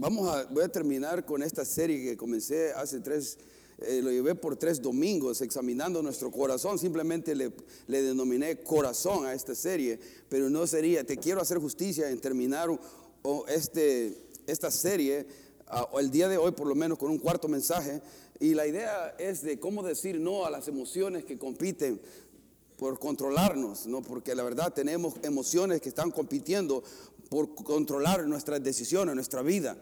Vamos a, voy a terminar con esta serie que comencé hace tres, eh, lo llevé por tres domingos examinando nuestro corazón. Simplemente le, le, denominé corazón a esta serie, pero no sería, te quiero hacer justicia en terminar o este, esta serie, o el día de hoy por lo menos con un cuarto mensaje. Y la idea es de cómo decir no a las emociones que compiten por controlarnos, ¿no? porque la verdad tenemos emociones que están compitiendo por controlar nuestras decisiones, nuestra vida.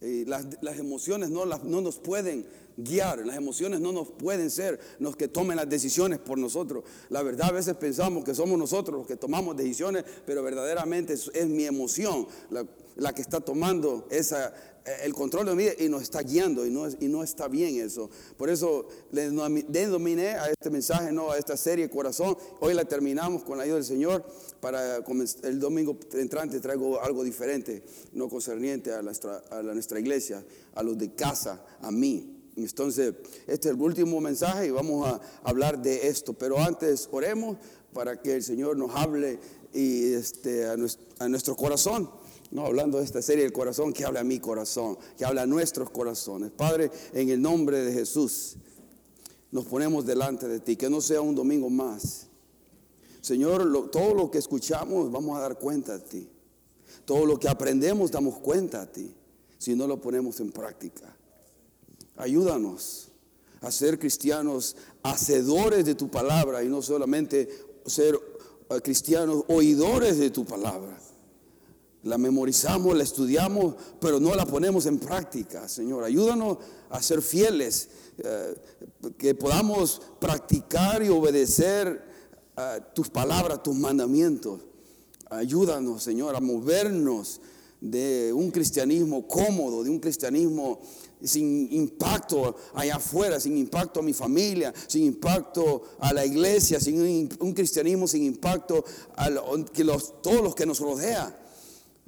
las, las, emociones no, las, no nos pueden guiar, las emociones no nos pueden ser los que tomen las decisiones por nosotros. La verdad a veces pensamos que somos nosotros los que tomamos decisiones, pero verdaderamente es, es mi emoción la, la que está tomando esa, eh, el control de mi vida y nos está guiando y no, y no está bien eso. Por eso le denominé a este mensaje, no a esta serie Corazón. Hoy la terminamos con la ayuda del Señor. Para el domingo entrante traigo algo diferente, no concerniente a nuestra, a nuestra iglesia, a los de casa, a mí. Entonces, este es el último mensaje y vamos a hablar de esto. Pero antes oremos para que el Señor nos hable y este, a nuestro corazón. No, hablando de esta serie del corazón, que habla a mi corazón, que habla a nuestros corazones. Padre, en el nombre de Jesús, nos ponemos delante de ti, que no sea un domingo más. Señor, todo lo que escuchamos vamos a dar cuenta de ti. Todo lo que aprendemos damos cuenta a ti, si no lo ponemos en práctica. Ayúdanos a ser cristianos hacedores de tu palabra y no solamente ser eh, cristianos oidores de tu palabra. La memorizamos, la estudiamos, pero no la ponemos en práctica, Señor. Ayúdanos a ser fieles, eh, que podamos practicar y obedecer eh, tus palabras, tus mandamientos. Ayúdanos, Señor, a movernos de un cristianismo cómodo, de un cristianismo sin impacto allá afuera, sin impacto a mi familia, sin impacto a la iglesia, sin un, cristianismo sin impacto a todos los que nos rodean.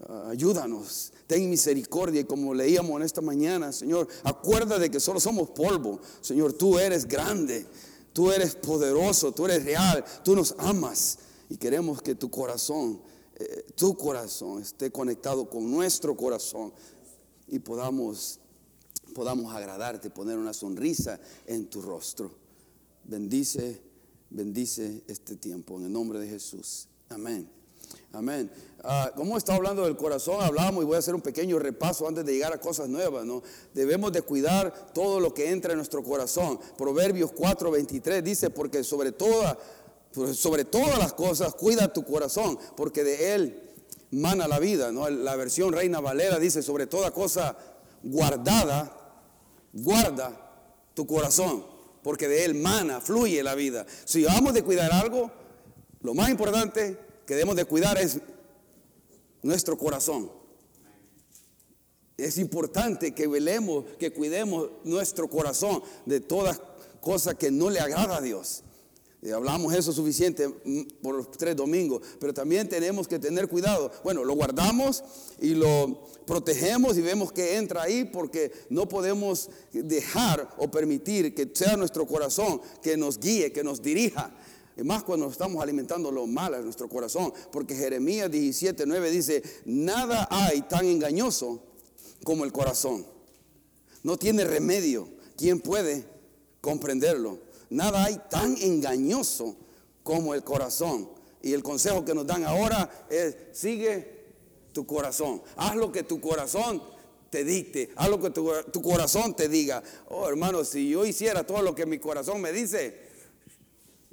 Ah, ayúdanos, ten misericordia. Y como leíamos en esta mañana, Señor, acuerda de que solo somos polvo. Señor, tú eres grande, tú eres poderoso, tú eres real, tú nos amas. Y queremos que tu corazón, eh, tu corazón esté conectado con nuestro corazón y podamos, podamos agradarte, poner una sonrisa en tu rostro. Bendice, bendice este tiempo en el nombre de Jesús. Amén. Amén. Ah, como está hablando del corazón, hablamos y voy a hacer un pequeño repaso antes de llegar a cosas nuevas. ¿no? Debemos de cuidar todo lo que entra en nuestro corazón. Proverbios 4:23 dice, porque sobre, toda, sobre todas las cosas cuida tu corazón, porque de él mana la vida. ¿no? La versión Reina Valera dice, sobre toda cosa guardada, guarda tu corazón, porque de él mana, fluye la vida. Si vamos de cuidar algo, lo más importante que debemos de cuidar es nuestro corazón. Es importante que velemos, que cuidemos nuestro corazón de todas cosas que no le agrada a Dios. Y hablamos eso suficiente mm, por los tres domingos, pero también tenemos que tener cuidado. Bueno, lo guardamos y lo protegemos y vemos que entra ahí porque no podemos dejar o permitir que sea nuestro corazón que nos guíe, que nos dirija. Y más cuando estamos alimentando lo malo en nuestro corazón. Porque Jeremías 17, 9 dice, nada hay tan engañoso como el corazón. No tiene remedio. ¿Quién puede comprenderlo? Nada hay tan engañoso como el corazón. Y el consejo que nos dan ahora es, sigue tu corazón. Haz lo que tu corazón te dicte. Haz lo que tu, tu corazón te diga. Oh, hermano, si yo hiciera todo lo que mi corazón me dice,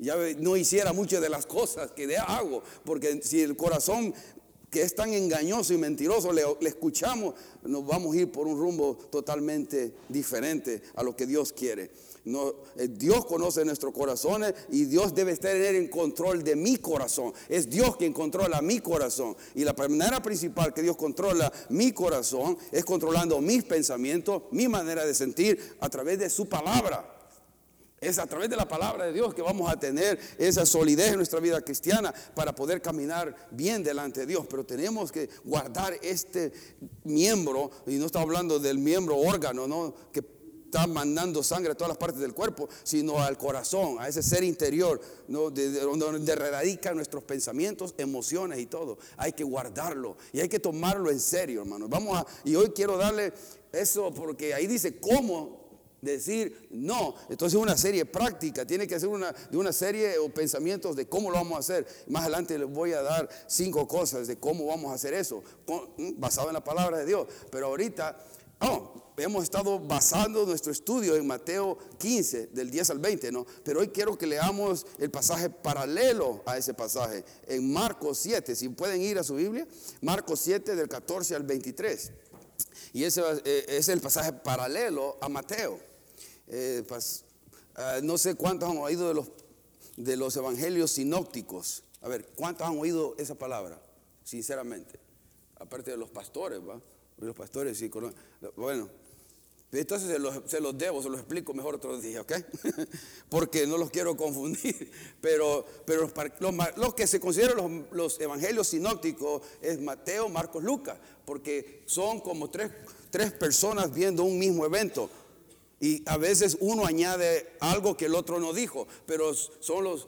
ya no hiciera muchas de las cosas que hago, porque si el corazón que es tan engañoso y mentiroso le, escuchamos, nos vamos a ir por un rumbo totalmente diferente a lo que Dios quiere. No, eh, Dios conoce nuestros corazones y Dios debe estar en control de mi corazón. Es Dios quien controla mi corazón. Y la manera principal que Dios controla mi corazón es controlando mis pensamientos, mi manera de sentir a través de su palabra. Es a través de la palabra de Dios que vamos a tener esa solidez en nuestra vida cristiana para poder caminar bien delante de Dios. Pero tenemos que guardar este miembro, y no está hablando del miembro órgano, ¿no? Que está mandando sangre a todas las partes del cuerpo, sino al corazón, a ese ser interior, ¿no? de, donde radican nuestros pensamientos, emociones y todo. Hay que guardarlo y hay que tomarlo en serio, hermano. Vamos a, y hoy quiero darle eso porque ahí dice cómo decir no. Entonces es una serie práctica, tiene que ser una, de una serie o pensamientos de cómo lo vamos a hacer. Más adelante les voy a dar cinco cosas de cómo vamos a hacer eso, basado en la palabra de Dios. Pero ahorita, oh, hemos estado basando nuestro estudio en Mateo 15, del 10 al 20, ¿no? Pero hoy quiero que leamos el pasaje paralelo a ese pasaje, en Marcos 7, si pueden ir a su Biblia, Marcos 7 del 14 al 23. Y ese eh, es el pasaje paralelo a Mateo. Eh, ah, no sé cuántos han oído de los, de los evangelios sinópticos. A ver, ¿cuántos han oído esa palabra? Sinceramente. Aparte de los pastores, ¿va? Los pastores sí Bueno, entonces se los, se los, debo, se los explico mejor otro día, ¿ok? Porque no los quiero confundir. Pero, pero los, que se consideran los, los, evangelios sinópticos es Mateo, Marcos, Lucas. Porque son como tres, tres personas viendo un mismo evento. Y a veces uno añade algo que el otro no dijo, pero son los,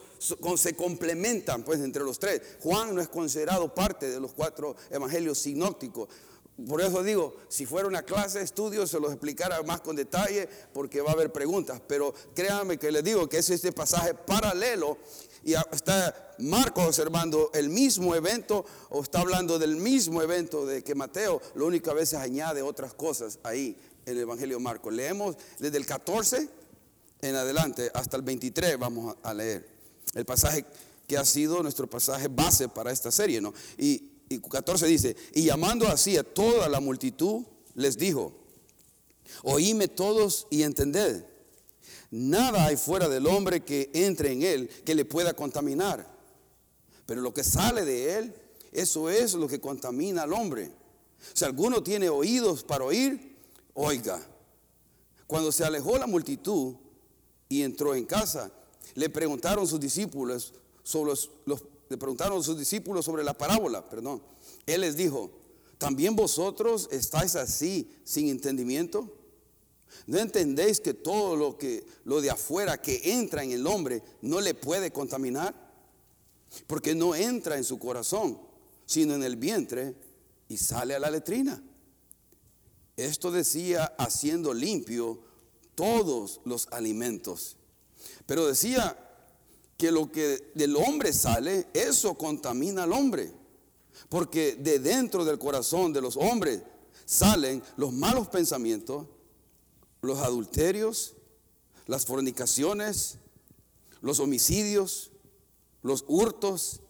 se complementan pues entre los tres. Juan no es considerado parte de los cuatro evangelios sinópticos. Por eso digo, si fuera una clase de estudio se los explicara más con detalle porque va a haber preguntas. Pero créanme que les digo que es este pasaje paralelo y está Marcos observando el mismo evento o está hablando del mismo evento de que Mateo, lo único a veces añade otras cosas ahí el Evangelio de Marcos. Leemos desde el 14 en adelante hasta el 23 vamos a leer. El pasaje que ha sido nuestro pasaje base para esta serie, ¿no? Y, y 14 dice, y llamando así a toda la multitud, les dijo, oíme todos y entended, nada hay fuera del hombre que entre en él que le pueda contaminar, pero lo que sale de él, eso es lo que contamina al hombre. Si alguno tiene oídos para oír, Oiga, cuando se alejó la multitud y entró en casa, le preguntaron sus discípulos sobre sus discípulos sobre la parábola, perdón. Él les dijo, ¿también vosotros estáis así sin entendimiento? ¿No entendéis que todo lo que lo de afuera que entra en el hombre no le puede contaminar? Porque no entra en su corazón, sino en el vientre y sale a la letrina. Esto decía haciendo limpio todos los alimentos. Pero decía que lo que del hombre sale, eso contamina al hombre. Porque de dentro del corazón de los hombres salen los malos pensamientos, los adulterios, las fornicaciones, los homicidios, los hurtos,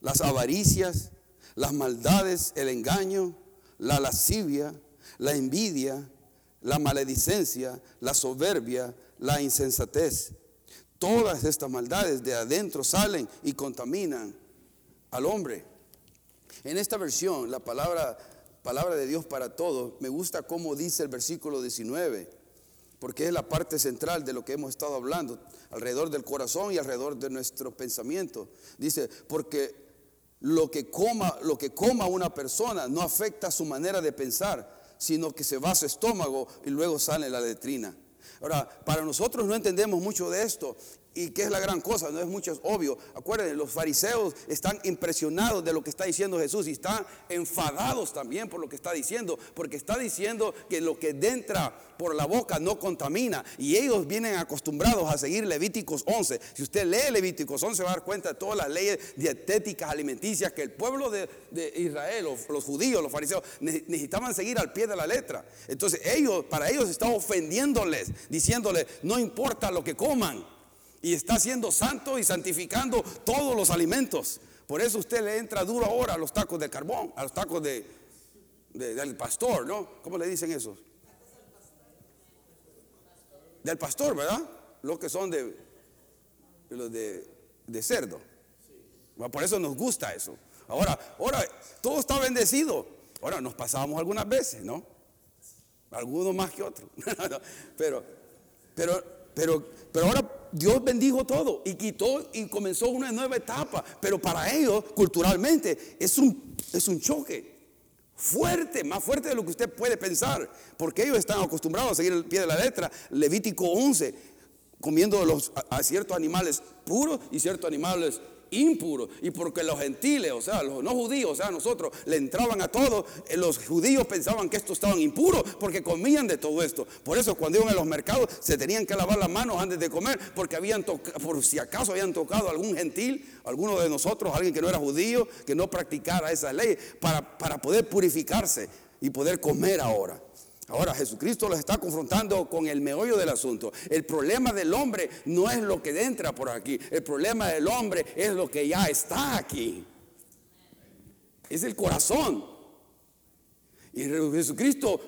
las avaricias, las maldades, el engaño, la lascivia la envidia, la maledicencia, la soberbia, la insensatez. Todas estas maldades de adentro salen y contaminan al hombre. En esta versión, la palabra, palabra de Dios para todos, me gusta cómo dice el versículo 19, porque es la parte central de lo que hemos estado hablando, alrededor del corazón y alrededor de nuestro pensamiento. Dice, porque lo que coma, lo que coma una persona no afecta su manera de pensar, sino que se va a su estómago y luego sale la letrina. Ahora, para nosotros no entendemos mucho de esto ¿Y qué es la gran cosa? No es mucho, es obvio. Acuérdense, los fariseos están impresionados de lo que está diciendo Jesús y están enfadados también por lo que está diciendo, porque está diciendo que lo que entra por la boca no contamina. Y ellos vienen acostumbrados a seguir Levíticos 11. Si usted lee Levíticos 11, va a dar cuenta de todas las leyes dietéticas, alimenticias que el pueblo de, Israel, los judíos, los fariseos, necesitaban seguir al pie de la letra. Entonces, ellos, para ellos, está ofendiéndoles, diciéndoles, no importa lo que coman y está siendo santo y santificando todos los alimentos. Por eso usted le entra duro ahora a los tacos de carbón, a los tacos de, del pastor, ¿no? ¿Cómo le dicen esos? Del pastor, ¿verdad? Los que son de, los de, de cerdo. Por eso nos gusta eso. Ahora, ahora, todo está bendecido. Ahora, nos pasamos algunas veces, ¿no? Algunos más que otros. pero, pero, pero, pero ahora Dios bendijo todo y quitó y comenzó una nueva etapa. Pero para ellos, culturalmente, es un, es un choque fuerte, más fuerte de lo que usted puede pensar, porque ellos están acostumbrados a seguir el pie de la letra. Levítico 11, comiendo los, a ciertos animales puros y ciertos animales impuro. Y porque los gentiles, o sea, los no judíos, o sea, nosotros le entraban a todo, eh, los judíos pensaban que estos estaban impuros porque comían de todo esto. Por eso cuando iban a los mercados se tenían que lavar las manos antes de comer porque habían tocado, por si acaso habían tocado algún gentil, alguno de nosotros, alguien que no era judío, que no practicara esa ley, para, para poder purificarse y poder comer ahora. Ahora Jesucristo los está confrontando con el meollo del asunto. El problema del hombre no es lo que entra por aquí. El problema del hombre es lo que ya está aquí. Es el corazón. Y Jesucristo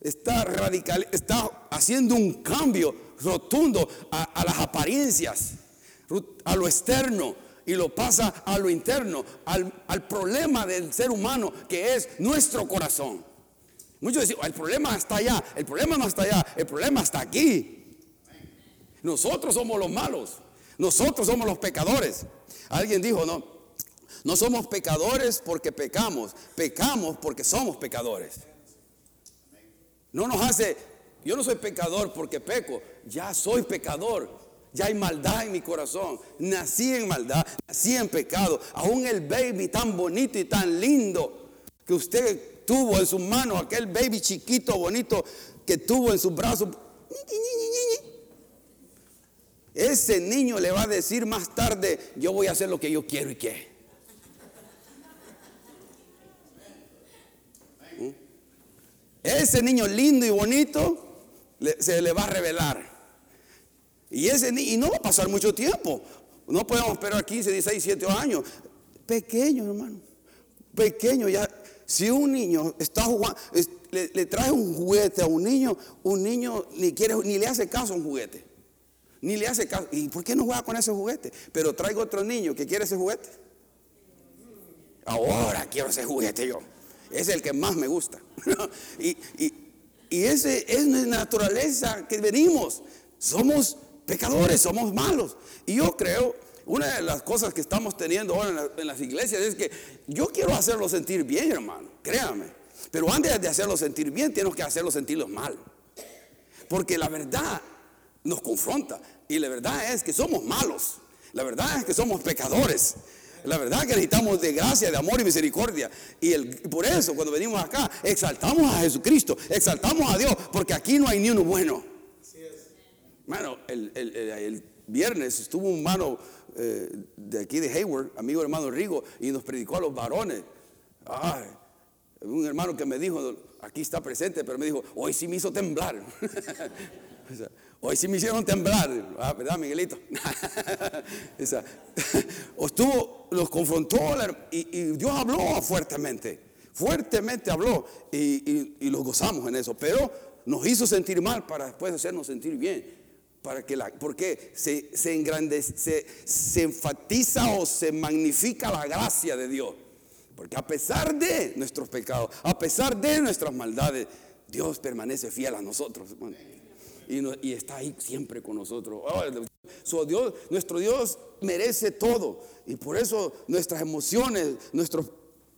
está radical, está haciendo un cambio rotundo a, las apariencias, a lo externo y lo pasa a lo interno, al, al problema del ser humano que es nuestro corazón. Muchos dicen, el problema está allá, el problema no está allá, el problema está aquí. Nosotros somos los malos, nosotros somos los pecadores. Alguien dijo, no, no somos pecadores porque pecamos, pecamos porque somos pecadores. No nos hace, yo no soy pecador porque peco, ya soy pecador. Ya hay maldad en mi corazón. Nací en maldad, nací en pecado. Aún el baby tan bonito y tan lindo que usted tuvo en sus manos, aquel baby chiquito, bonito que tuvo en sus brazos. Ese niño le va a decir más tarde, yo voy a hacer lo que yo quiero y qué. Ese niño lindo y bonito se le va a revelar. Y, ese, y no va a pasar mucho tiempo. No podemos esperar 15, 16, 17 años. Pequeño, hermano. Pequeño, ya si un niño está jugando, le, trae un juguete a un niño, un niño ni, quiere, ni le hace caso a un juguete. Ni le hace caso. ¿Y por qué no juega con ese juguete? Pero traigo otro niño que quiere ese juguete. Ahora quiero ese juguete yo. Es el que más me gusta. y, y ese es nuestra naturaleza que venimos. Somos pecadores, somos malos. Y yo creo una de las cosas que estamos teniendo ahora en, las iglesias es que yo quiero hacerlo sentir bien, hermano, créame. Pero antes de hacerlo sentir bien, tenemos que hacerlo sentirlo mal. Porque la verdad nos confronta. Y la verdad es que somos malos. La verdad es que somos pecadores. La verdad es que necesitamos de gracia, de amor y misericordia. Y el, por eso cuando venimos acá, exaltamos a Jesucristo, exaltamos a Dios, porque aquí no hay ni uno bueno. Bueno, el, el viernes estuvo un mano eh, de aquí de Hayward, amigo hermano Rigo, y nos predicó a los varones. un hermano que me dijo, aquí está presente, pero me dijo, hoy sí me hizo temblar. hoy sí me hicieron temblar, ah, ¿verdad, Miguelito? estuvo, los confrontó y, Dios habló fuertemente, fuertemente habló y los gozamos en eso, pero nos hizo sentir mal para después hacernos sentir bien para que la, porque se, se engrandece, se, enfatiza o se magnifica la gracia de Dios. Porque a pesar de nuestros pecados, a pesar de nuestras maldades, Dios permanece fiel a nosotros. Y, y, está ahí siempre con nosotros. Oh, nuestro Dios merece todo. Y por eso nuestras emociones, nuestros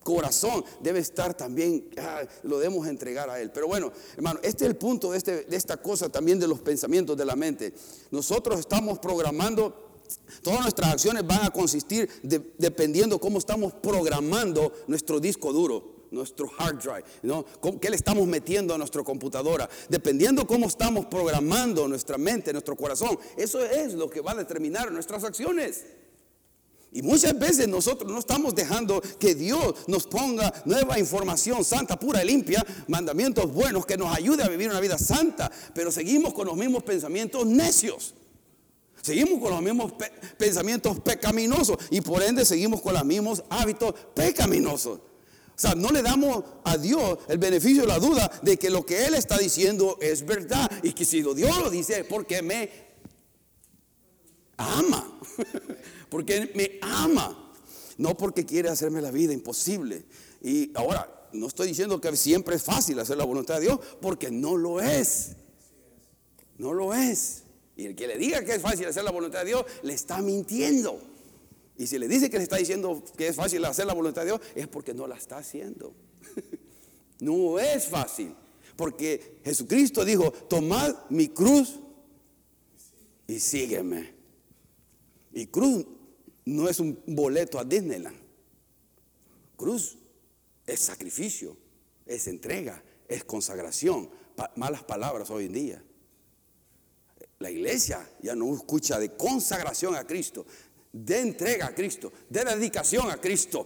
corazón debe estar también, ah, lo debemos entregar a Él. Pero bueno, hermano, este es el punto de, este, de esta cosa también de los pensamientos de la mente. Nosotros estamos programando Todas nuestras acciones van a consistir dependiendo cómo estamos programando nuestro disco duro, nuestro hard drive, ¿no? ¿Qué le estamos metiendo a nuestra computadora? Dependiendo cómo estamos programando nuestra mente, nuestro corazón, eso es lo que va a determinar nuestras acciones. Y muchas veces nosotros no estamos dejando que Dios nos ponga nueva información santa, pura y limpia, mandamientos buenos que nos ayude a vivir una vida santa, pero seguimos con los mismos pensamientos necios. Seguimos con los mismos pensamientos pecaminosos y por ende seguimos con los mismos hábitos pecaminosos. O sea, no le damos a Dios el beneficio de la duda de que lo que Él está diciendo es verdad y que si Dios lo dice es porque me ama. porque me ama, no porque quiere hacerme la vida imposible. Y ahora, no estoy diciendo que siempre es fácil hacer la voluntad de Dios, porque no lo es. No lo es. Y el que le diga que es fácil hacer la voluntad de Dios, le está mintiendo. Y si le dice que le está diciendo que es fácil hacer la voluntad de Dios, es porque no la está haciendo. No es fácil. Porque Jesucristo dijo, tomad mi cruz y sígueme. Y cruz no es un boleto a Disneyland. Cruz es sacrificio, es entrega, es consagración. malas palabras hoy en día. La iglesia ya no escucha de consagración a Cristo, de entrega a Cristo, de dedicación a Cristo,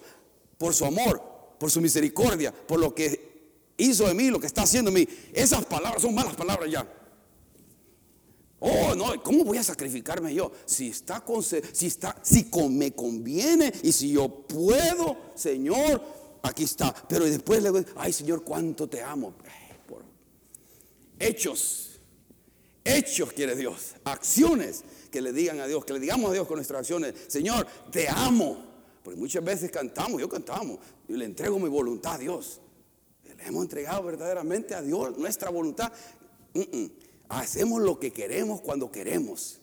por su amor, por su misericordia, por lo que hizo de mí, lo que está haciendo de mí. Esas palabras son malas palabras ya. Oh, no, ¿cómo voy a sacrificarme yo? Si está con, si está, si me conviene y si yo puedo, Señor, aquí está. Pero después le digo, ay Señor, cuánto te amo. Hechos, hechos quiere Dios, acciones que le digan a Dios, que le digamos a Dios con nuestras acciones, Señor, te amo. Porque muchas veces cantamos, yo cantamos, y le entrego mi voluntad a Dios. Le hemos entregado verdaderamente a Dios nuestra voluntad. Hacemos lo que queremos cuando queremos.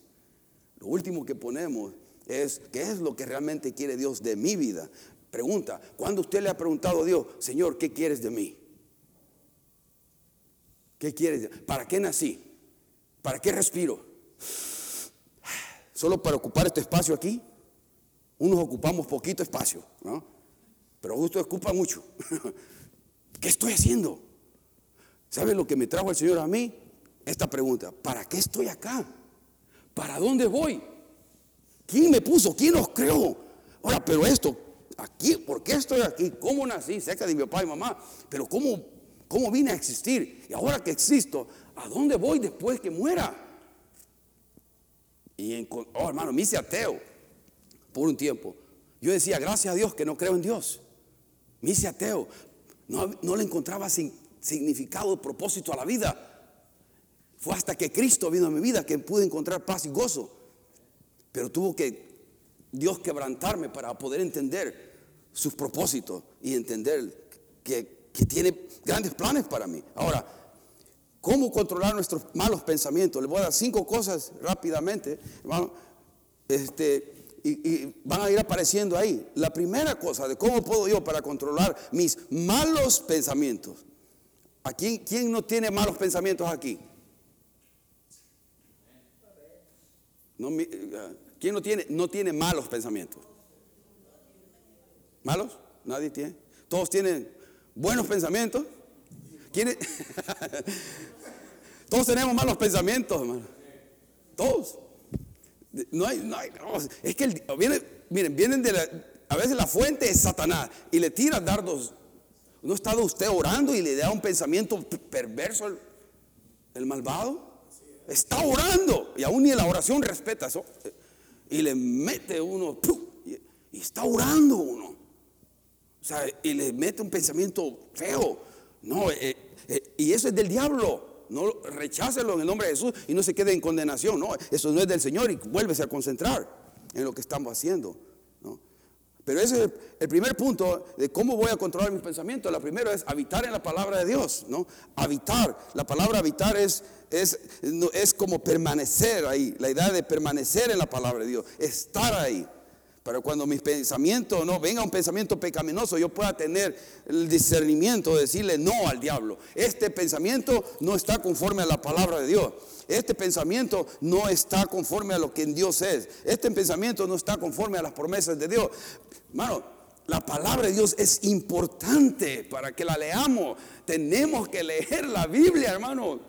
Lo último que ponemos es, ¿qué es lo que realmente quiere Dios de mi vida? Pregunta, ¿cuándo usted le ha preguntado a Dios, Señor, ¿qué quieres de mí? ¿Qué quieres? ¿Para qué nací? ¿Para qué respiro? ¿Solo para ocupar este espacio aquí? Unos ocupamos poquito espacio, ¿no? Pero justo ocupa mucho. ¿Qué estoy haciendo? ¿Sabe lo que me trajo el Señor a mí? Esta pregunta, ¿para qué estoy acá? ¿Para dónde voy? ¿Quién me puso? ¿Quién nos creó? Ahora, pero esto, aquí, ¿por qué estoy aquí? ¿Cómo nací? Cerca de mi papá y mamá, pero ¿cómo, cómo vine a existir? Y ahora que existo, ¿a dónde voy después que muera? Y, oh hermano, me hice ateo por un tiempo. Yo decía, gracias a Dios que no creo en Dios. Me hice ateo. No, no le encontraba significado, propósito a la vida. Fue hasta que Cristo vino a mi vida que pude encontrar paz y gozo. Pero tuvo que Dios quebrantarme para poder entender sus propósitos y entender que, tiene grandes planes para mí. Ahora, ¿cómo controlar nuestros malos pensamientos? Les voy a dar cinco cosas rápidamente, Este, y, van a ir apareciendo ahí. La primera cosa de cómo puedo yo para controlar mis malos pensamientos. ¿A quién, quién no tiene malos pensamientos aquí? ¿Quién no tiene, no tiene malos pensamientos? ¿Malos? Nadie tiene. Todos tienen buenos pensamientos. Todos tenemos malos pensamientos, hermano. Todos. No hay, no hay, es que viene, miren, vienen de la, a veces la fuente es Satanás y le tira dardos. ¿No ha estado usted orando y le da un pensamiento perverso al el malvado? Está orando y aún ni la oración respeta eso. Y le mete uno, y está orando uno. O sea, y le mete un pensamiento feo. No, eh, eh, y eso es del diablo. No rechácelo en el nombre de Jesús y no se quede en condenación. No, eso no es del Señor y vuélvese a concentrar en lo que estamos haciendo. Pero ese es el, primer punto de cómo voy a controlar mis pensamientos. La primera es habitar en la palabra de Dios, ¿no? Habitar. La palabra habitar es, es, es como permanecer ahí. La idea de permanecer en la palabra de Dios, estar ahí. Pero cuando mis pensamientos, no, venga un pensamiento pecaminoso, yo pueda tener el discernimiento de decirle no al diablo. Este pensamiento no está conforme a la palabra de Dios. Este pensamiento no está conforme a lo que en Dios es. Este pensamiento no está conforme a las promesas de Dios. Hermano, la palabra de Dios es importante para que la leamos. Tenemos que leer la Biblia, hermano.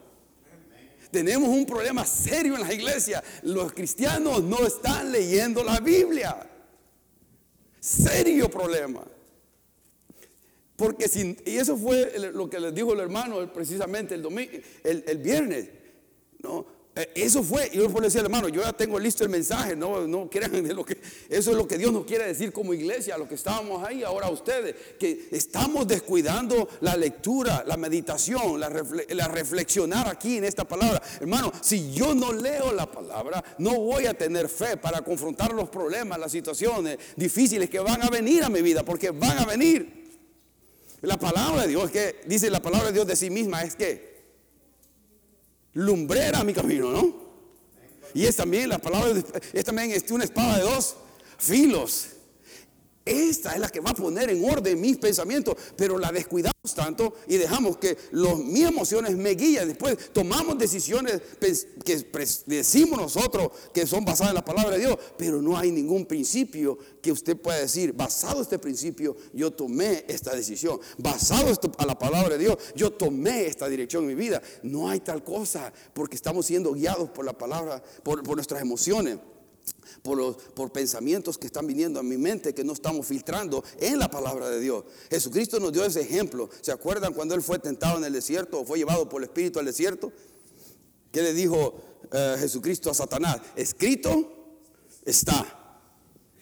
Tenemos un problema serio en la iglesia. Los cristianos no están leyendo la Biblia. Serio problema. Porque sin, y eso fue lo que les dijo el hermano precisamente el, domingo, el, viernes. No, eso fue, y yo le decía, hermano, yo ya tengo listo el mensaje, no, no crean eso es lo que Dios nos quiere decir como iglesia, lo que estábamos ahí, ahora ustedes, que estamos descuidando la lectura, la meditación, la, la reflexionar aquí en esta palabra. Hermano, si yo no leo la palabra, no voy a tener fe para confrontar los problemas, las situaciones difíciles que van a venir a mi vida, porque van a venir. La palabra de Dios, que dice la palabra de Dios de sí misma, es que lumbrera mi camino, ¿no? Y es también, la palabra es también es una espada de dos filos. Esta es la que va a poner en orden mis pensamientos, pero la descuidamos tanto y dejamos que los, mis emociones me guíen. Después tomamos decisiones que decimos nosotros que son basadas en la palabra de Dios, pero no hay ningún principio que usted pueda decir, basado este principio, yo tomé esta decisión. Basado esto a la palabra de Dios, yo tomé esta dirección en mi vida. No hay tal cosa porque estamos siendo guiados por la palabra, por nuestras emociones por, pensamientos que están viniendo a mi mente que no estamos filtrando en la palabra de Dios. Jesucristo nos dio ese ejemplo. ¿Se acuerdan cuando Él fue tentado en el desierto o fue llevado por el Espíritu al desierto? ¿Qué le dijo eh, Jesucristo a Satanás? Escrito está.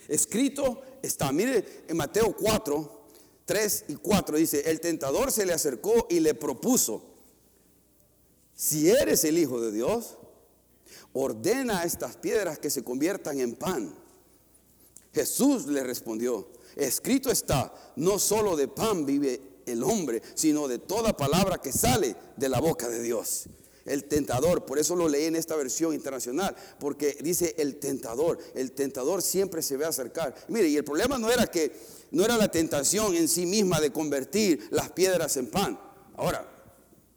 Escrito está. Mire en Mateo 4, 3 y 4 dice, el tentador se le acercó y le propuso, si eres el Hijo de Dios, ordena a estas piedras que se conviertan en pan. Jesús le respondió, escrito está, no solo de pan vive el hombre, sino de toda palabra que sale de la boca de Dios. El tentador, por eso lo leí en esta versión internacional, porque dice el tentador, el tentador siempre se ve acercar. Mire, y el problema no era que no era la tentación en sí misma de convertir las piedras en pan. Ahora,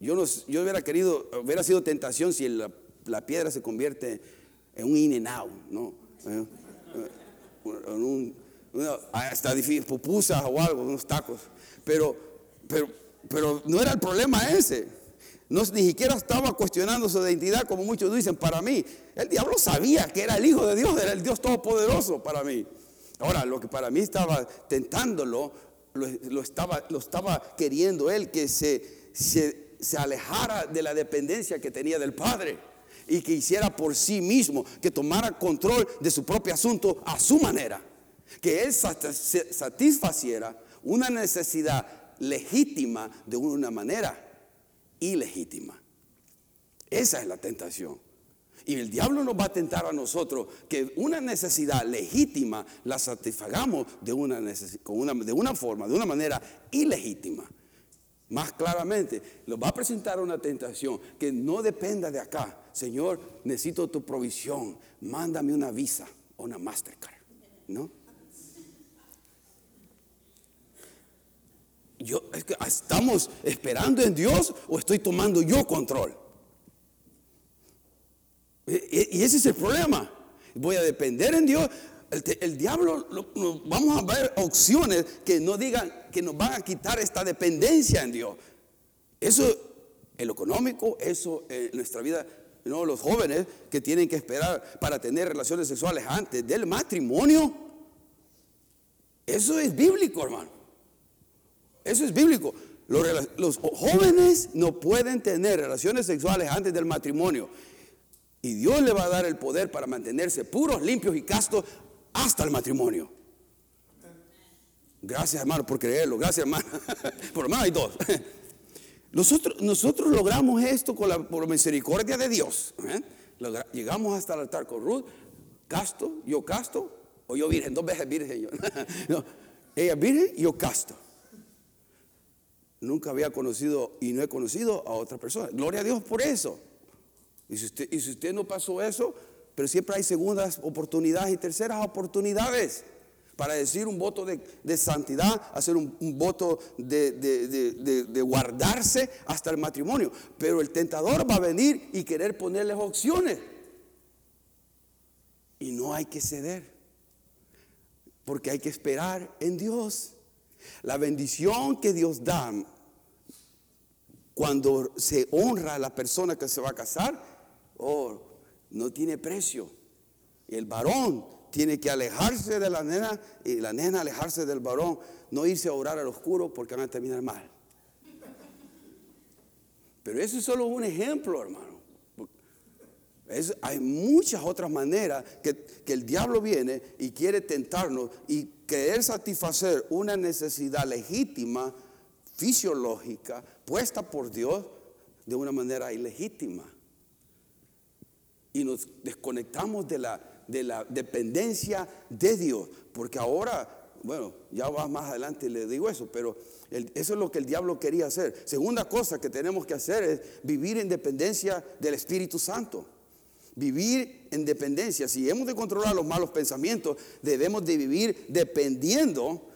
yo, no, yo hubiera querido, hubiera sido tentación si el la piedra se convierte en un in ¿no? Eh, eh, en un, hasta difícil, pupusas o algo, unos tacos. Pero, pero, pero no era el problema ese. No, ni siquiera estaba cuestionando su identidad, como muchos dicen, para mí. El diablo sabía que era el Hijo de Dios, era el Dios Todopoderoso para mí. Ahora, lo que para mí estaba tentándolo, lo, estaba, lo estaba queriendo él que se, se, se alejara de la dependencia que tenía del Padre y que hiciera por sí mismo, que tomara control de su propio asunto a su manera, que él satisfaciera una necesidad legítima de una manera ilegítima. Esa es la tentación. Y el diablo nos va a tentar a nosotros que una necesidad legítima la satisfagamos de una, de una forma, de una manera ilegítima. Más claramente, nos va a presentar una tentación que no dependa de acá, Señor, necesito tu provisión, mándame una visa o una Mastercard, ¿no? Yo, es que ¿Estamos esperando en Dios o estoy tomando yo control? E, e, y ese es el problema. Voy a depender en Dios. El, diablo, vamos a ver opciones que no digan que nos van a quitar esta dependencia en Dios. Eso, en lo económico, eso en nuestra vida ¿no? los jóvenes que tienen que esperar para tener relaciones sexuales antes del matrimonio. Eso es bíblico, hermano. Eso es bíblico. Los, los, jóvenes no pueden tener relaciones sexuales antes del matrimonio. Y Dios le va a dar el poder para mantenerse puros, limpios y castos hasta el matrimonio. Gracias, hermano, por creerlo. Gracias, hermano. por más hay dos. Nosotros, nosotros logramos esto con la, por misericordia de Dios. ¿eh? Llegamos hasta el altar con Ruth, casto, yo casto, o yo virgen, dos veces virgen yo. ella virgen, yo casto. Nunca había conocido y no he conocido a otra persona. Gloria a Dios por eso. Y si usted no pasó eso, pero siempre hay segundas oportunidades y terceras oportunidades para decir un voto de, santidad, hacer un, voto de, guardarse hasta el matrimonio. Pero el tentador va a venir y querer ponerles opciones. Y no hay que ceder, porque hay que esperar en Dios. La bendición que Dios da cuando se honra a la persona que se va a casar, oh, no tiene precio. El varón tiene que alejarse de la nena y la nena alejarse del varón, no irse a orar al oscuro porque van a terminar mal. Pero eso es solo un ejemplo, hermano. hay muchas otras maneras que, que, el diablo viene y quiere tentarnos y querer satisfacer una necesidad legítima, fisiológica, puesta por Dios de una manera ilegítima. Y nos desconectamos de la de la dependencia de Dios. Porque ahora, bueno, ya va más adelante y le digo eso, pero eso es lo que el diablo quería hacer. Segunda cosa que tenemos que hacer es vivir en dependencia del Espíritu Santo. Vivir en dependencia. Si hemos de controlar los malos pensamientos, debemos de vivir dependiendo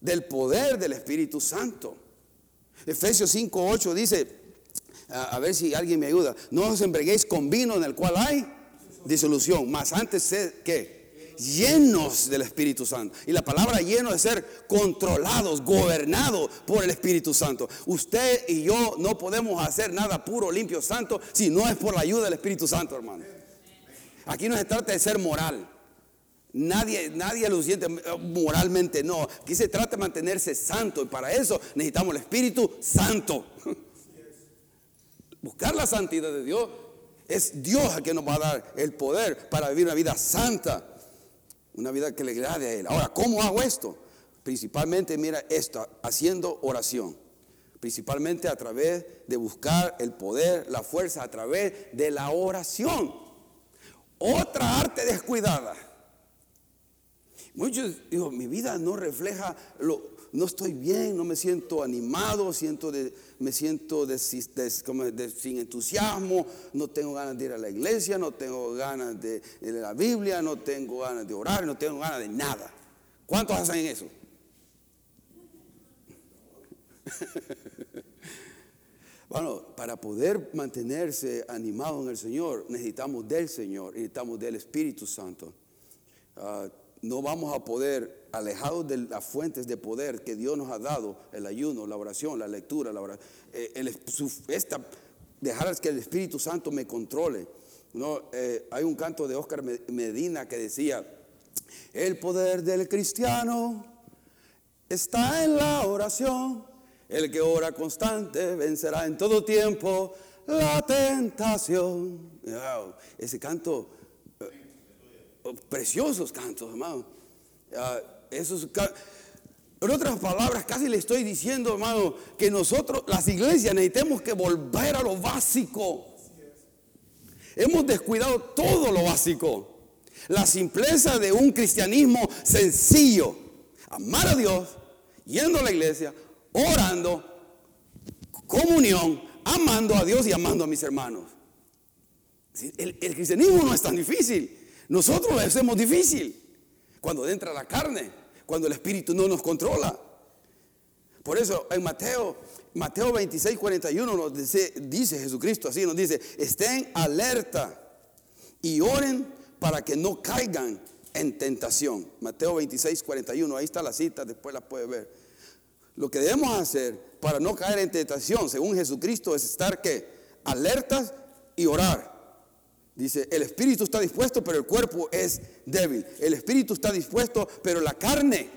del poder del Espíritu Santo. Efesios 5.8 dice, a, ver si alguien me ayuda, no os embreguéis con vino en el cual hay disolución, más antes sed, ¿qué? llenos del Espíritu Santo. Y la palabra lleno es ser controlados, gobernados por el Espíritu Santo. Usted y yo no podemos hacer nada puro, limpio, santo si no es por la ayuda del Espíritu Santo, hermano. Aquí no se trata de ser moral. Nadie, nadie lo siente moralmente, no. Aquí se trata de mantenerse santo y para eso necesitamos el Espíritu Santo. Buscar la santidad de Dios es Dios el que nos va a dar el poder para vivir una vida santa. Una vida que le agrade a Él. Ahora, ¿cómo hago esto? Principalmente, mira esto, haciendo oración. Principalmente a través de buscar el poder, la fuerza, a través de la oración. Otra arte descuidada. Muchos digo, mi vida no refleja lo, no estoy bien, no me siento animado, siento me siento sin entusiasmo, no tengo ganas de ir a la iglesia, no tengo ganas de, la Biblia, no tengo ganas de orar, no tengo ganas de nada. ¿Cuántos hacen eso? bueno, para poder mantenerse animado en el Señor, necesitamos del Señor, necesitamos del Espíritu Santo. Ah, no vamos a poder, alejados de las fuentes de poder que Dios nos ha dado, el ayuno, la oración, la lectura, la eh, esta, dejar que el Espíritu Santo me controle. No, eh, hay un canto de Oscar Medina que decía, el poder del cristiano está en la oración, el que ora constante vencerá en todo tiempo la tentación. ese canto preciosos cantos, hermano. Esos, en otras palabras, casi le estoy diciendo, hermano, que nosotros, las iglesias, necesitamos que volver a lo básico. Hemos descuidado todo lo básico. La simpleza de un cristianismo sencillo. Amar a Dios, yendo a la iglesia, orando, comunión, amando a Dios y amando a mis hermanos. El, el cristianismo no es tan difícil. Nosotros lo hacemos difícil cuando entra la carne, cuando el espíritu no nos controla. Por eso en Mateo, Mateo 26, 41 nos dice, dice Jesucristo así, nos dice, estén alerta y oren para que no caigan en tentación. Mateo 26, 41, ahí está la cita, después la puede ver. Lo que debemos hacer para no caer en tentación, según Jesucristo, es estar que alertas y orar. Dice, el espíritu está dispuesto, pero el cuerpo es débil. El espíritu está dispuesto, pero la carne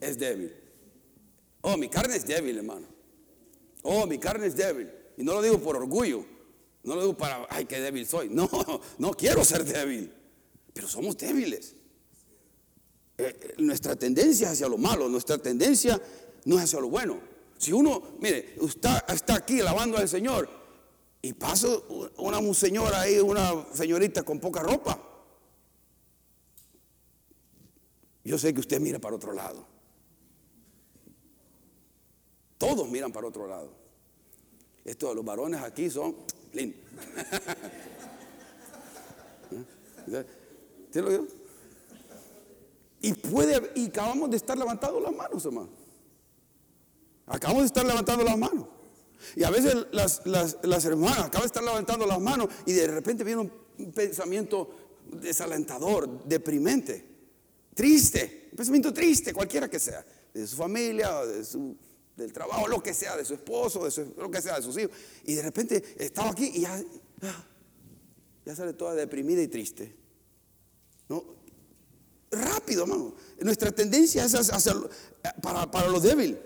es débil. Oh, mi carne es débil, hermano. Oh, mi carne es débil. Y no lo digo por orgullo. No lo digo para, ay, qué débil soy. No, no quiero ser débil. Pero somos débiles. Eh, eh, nuestra tendencia es hacia lo malo. Nuestra tendencia no es hacia lo bueno. Si uno, mire, está, está aquí lavando al Señor y paso una señora ahí, una señorita con poca ropa. Yo sé que usted mira para otro lado. Todos miran para otro lado. Estos los varones aquí son lindos. ¿Te lo digo? Y puede, y acabamos de estar levantando las manos, hermano. Acabamos de estar levantando las manos. Y a veces las, hermanas acaban de estar levantando las manos y de repente viene un pensamiento desalentador, deprimente, triste, un pensamiento triste, cualquiera que sea, de su familia, de su, del trabajo, lo que sea, de su esposo, de lo que sea, de sus hijos. Y de repente estaba aquí y ya, ya sale toda deprimida y triste. ¿No? Rápido, hermano. Nuestra tendencia es para, para lo débil,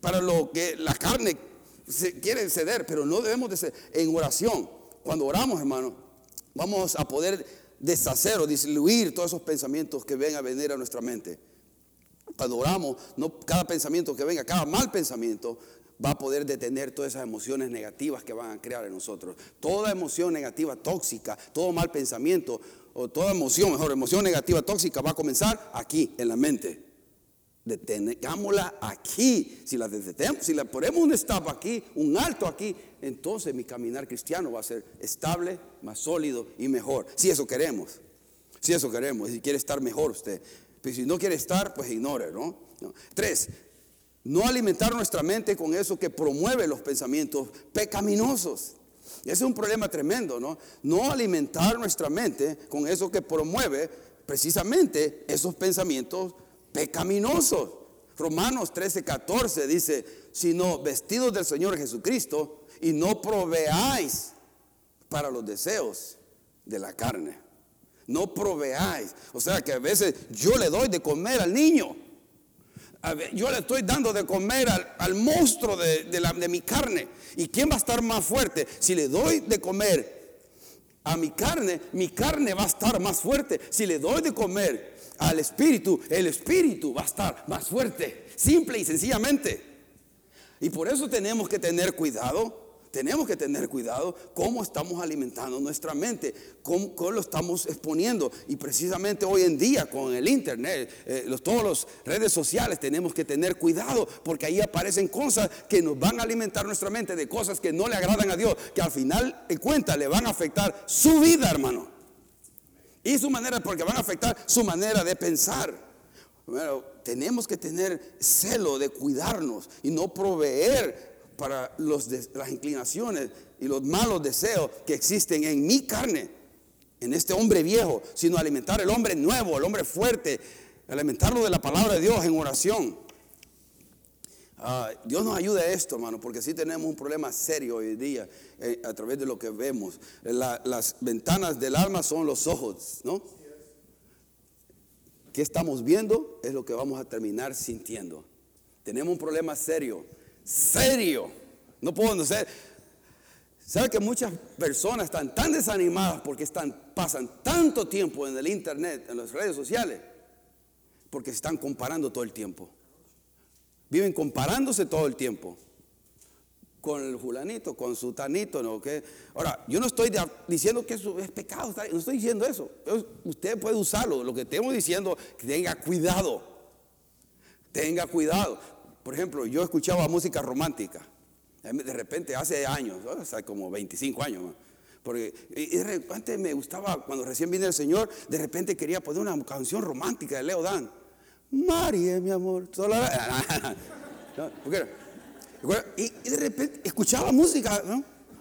para lo que la carne se quiere ceder, pero no debemos de ser en oración. Cuando oramos, hermano, vamos a poder deshacer o diluir todos esos pensamientos que vengan a venir a nuestra mente. Cuando oramos, cada pensamiento que venga, cada mal pensamiento, va a poder detener todas esas emociones negativas que van a crear en nosotros. Toda emoción negativa tóxica, todo mal pensamiento, o toda emoción, mejor, emoción negativa tóxica va a comenzar aquí, en la mente. Detengámosla aquí. Si la detenemos, si la ponemos un stop aquí, un alto aquí, entonces mi caminar cristiano va a ser estable, más sólido y mejor. Si eso queremos, si eso queremos, si quiere estar mejor usted. Pero si no quiere estar, pues ignore, ¿no? Tres, no alimentar nuestra mente con eso que promueve los pensamientos pecaminosos. Ese es un problema tremendo, ¿no? No alimentar nuestra mente con eso que promueve precisamente esos pensamientos pecaminosos. Romanos 13, 14 dice, sino vestidos del Señor Jesucristo y no proveáis para los deseos de la carne. No proveáis. O sea que a veces yo le doy de comer al niño. yo le estoy dando de comer al, monstruo de, de mi carne. ¿Y quién va a estar más fuerte? Si le doy de comer a mi carne, mi carne va a estar más fuerte. Si le doy de comer al espíritu, el espíritu va a estar más fuerte. Simple y sencillamente. Y por eso tenemos que tener cuidado. Tenemos que tener cuidado cómo estamos alimentando nuestra mente, cómo, lo estamos exponiendo. Y precisamente hoy en día con el internet, eh, los, todas las redes sociales, tenemos que tener cuidado porque ahí aparecen cosas que nos van a alimentar nuestra mente de cosas que no le agradan a Dios, que al final de cuentas le van a afectar su vida, hermano. Y su manera, porque van a afectar su manera de pensar. Bueno, tenemos que tener celo de cuidarnos y no proveer para los las inclinaciones y los malos deseos que existen en mi carne, en este hombre viejo, sino alimentar el hombre nuevo, el hombre fuerte, alimentarlo de la palabra de Dios en oración. Ah, Dios nos ayude a esto, hermano, porque sí tenemos un problema serio hoy día eh, a través de lo que vemos. las ventanas del alma son los ojos, ¿no? ¿Qué estamos viendo? Es lo que vamos a terminar sintiendo. Tenemos un problema serio, serio. No puedo ser. ¿Sabe que muchas personas están tan desanimadas porque pasan tanto tiempo en el internet, en las redes sociales? Porque se están comparando todo el tiempo. Viven comparándose todo el tiempo con el fulanito, con su tanito, ¿no? Ahora, yo no estoy diciendo que eso es pecado, no estoy diciendo eso. Usted puede usarlo. Lo que estamos diciendo, que tenga cuidado. Tenga cuidado. Por ejemplo, yo escuchaba música romántica. De repente, hace años, hace como 25 años. Porque de me gustaba, cuando recién vine el Señor, de repente quería poner una canción romántica de Leo Dan. María, mi amor. Y, de repente escuchaba música,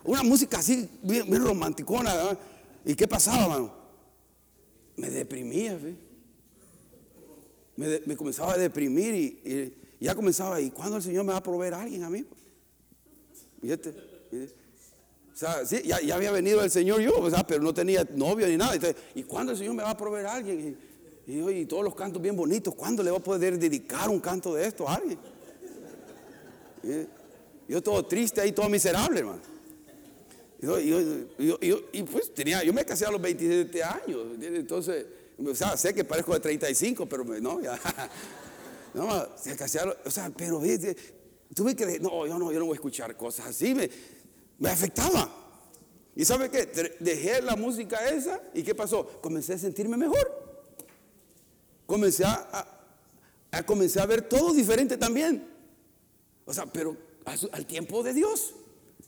una música así, bien, romanticona. ¿Y qué pasaba, mano? Me deprimía, me, comenzaba a deprimir y, ya comenzaba, ¿y cuándo el Señor me va a proveer a alguien a mí? O sea, ya, había venido el Señor yo, pero no tenía novio ni nada. ¿y cuándo el Señor me va a proveer a alguien? Y, y, todos los cantos bien bonitos, ¿cuándo le va a poder dedicar un canto de esto a alguien? Yo todo triste ahí, todo miserable, hermano. Y, pues tenía, yo me casé a los 27 años, entonces, o sea, sé que parezco de 35, pero no, ya. No, se casé o sea, pero tuve que, no, yo no, yo no voy a escuchar cosas así, me, me afectaba. ¿Y sabe qué? Dejé la música esa y ¿qué pasó? Comencé a sentirme mejor. Comencé a, a, comencé a ver todo diferente también. O sea, pero al tiempo de Dios.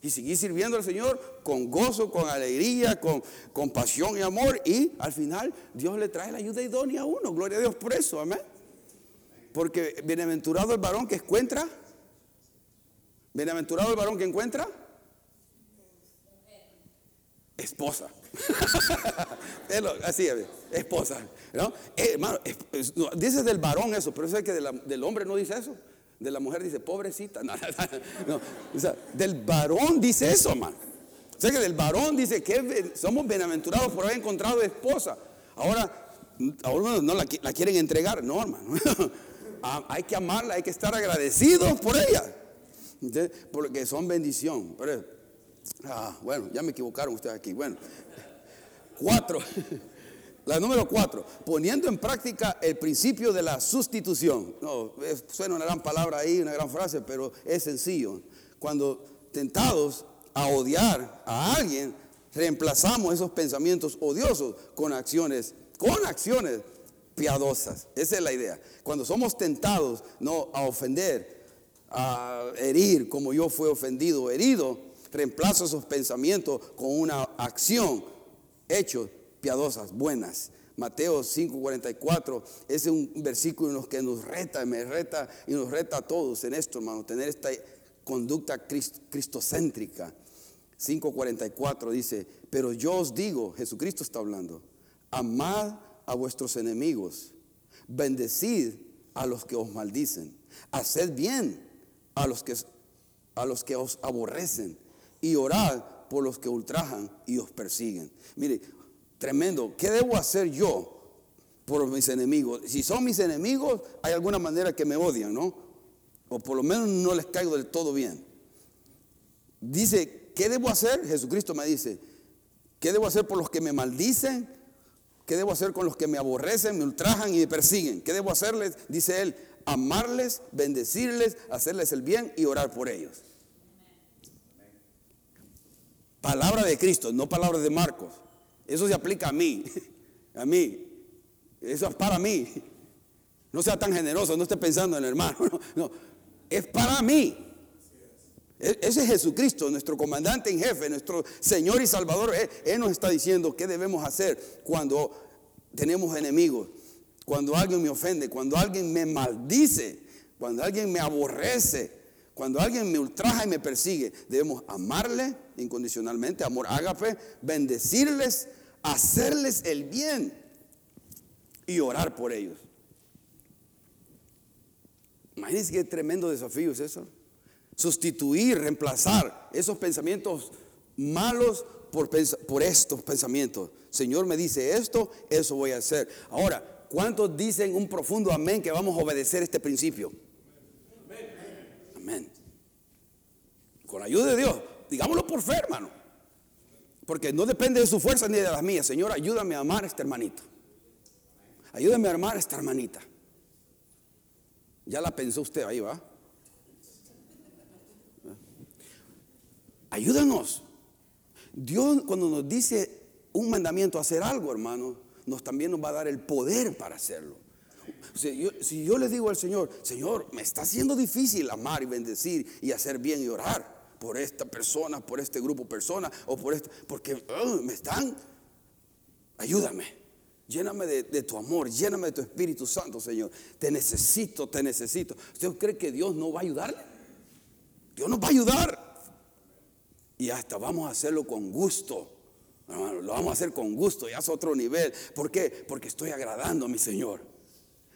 Y seguí sirviendo al Señor con gozo, con alegría, con, con pasión y amor. Y al final Dios le trae la ayuda idónea a uno. Gloria a Dios por eso, amén. Porque bienaventurado el varón que encuentra. Bienaventurado el varón que encuentra. Esposa. Así es, esposa. ¿no? Eh, dice del varón eso, pero es que del hombre no dice eso. De la mujer dice, pobrecita. No, del varón dice eso, hermano. O sea que del varón dice que somos bienaventurados por haber encontrado esposa. Ahora, ahora no la, quieren entregar. No, hermano. Ah, hay que amarla, hay que estar agradecidos por ella. Porque son bendición. Pero, ah, bueno, ya me equivocaron ustedes aquí. Bueno, cuatro. La número cuatro, poniendo en práctica el principio de la sustitución. No, suena una gran palabra ahí, una gran frase, pero es sencillo. Cuando tentados a odiar a alguien, reemplazamos esos pensamientos odiosos con acciones, con acciones piadosas. Esa es la idea. Cuando somos tentados no a ofender, a herir como yo fui ofendido, herido, Reemplazo esos pensamientos con una acción, hechos piadosas, buenas. Mateo 5:44 es un versículo en los que nos reta, me reta y nos reta a todos en esto, hermano, tener esta conducta cristocéntrica. 5:44 dice, pero yo os digo, Jesucristo está hablando, amad a vuestros enemigos, bendecid a los que os maldicen, haced bien a los que, a los que os aborrecen y orad por los que ultrajan y os persiguen. Mire, tremendo, ¿qué debo hacer yo por mis enemigos? Si son mis enemigos, hay alguna manera que me odian, ¿no? O por lo menos no les caigo del todo bien. Dice, ¿qué debo hacer? Jesucristo me dice, ¿qué debo hacer por los que me maldicen? ¿Qué debo hacer con los que me aborrecen, me ultrajan y me persiguen? ¿Qué debo hacerles? Dice él, amarles, bendecirles, hacerles el bien y orar por ellos. Palabra de Cristo, no palabra de Marcos. Eso se aplica a mí, a mí. Eso es para mí. No sea tan generoso, no esté pensando en el hermano. No, es para mí. E, ese es Jesucristo, nuestro comandante en jefe, nuestro Señor y Salvador. él, nos está diciendo qué debemos hacer cuando tenemos enemigos, cuando alguien me ofende, cuando alguien me maldice, cuando alguien me aborrece, cuando alguien me ultraja y me persigue. Debemos amarle incondicionalmente, amor ágape, bendecirles, hacerles el bien y orar por ellos. Imagínense qué tremendo desafío es eso. Sustituir, reemplazar esos pensamientos malos por, por estos pensamientos. Señor me dice esto, eso voy a hacer. Ahora, ¿cuántos dicen un profundo amén que vamos a obedecer este principio? Amén. Con la ayuda de Dios, digámoslo por fe, hermano. Porque no depende de su fuerza ni de las mías. Señor, ayúdame a amar a este hermanito. Ayúdame a amar a esta hermanita. Ya la pensó usted ahí, ¿va? Ayúdanos. Dios cuando nos dice un mandamiento hacer algo, hermano, nos también nos va a dar el poder para hacerlo. Si yo, si yo le digo al Señor, Señor, me está haciendo difícil amar y bendecir y hacer bien y orar por esta persona, por este grupo de personas o por esto, porque oh, me están, ayúdame. Lléname de, tu amor, lléname de tu Espíritu Santo, Señor. Te necesito, te necesito. ¿Usted cree que Dios no va a ayudarle? Dios nos va a ayudar. Y hasta vamos a hacerlo con gusto. lo vamos a hacer con gusto, ya es otro nivel. ¿Por qué? Porque estoy agradando a mi Señor.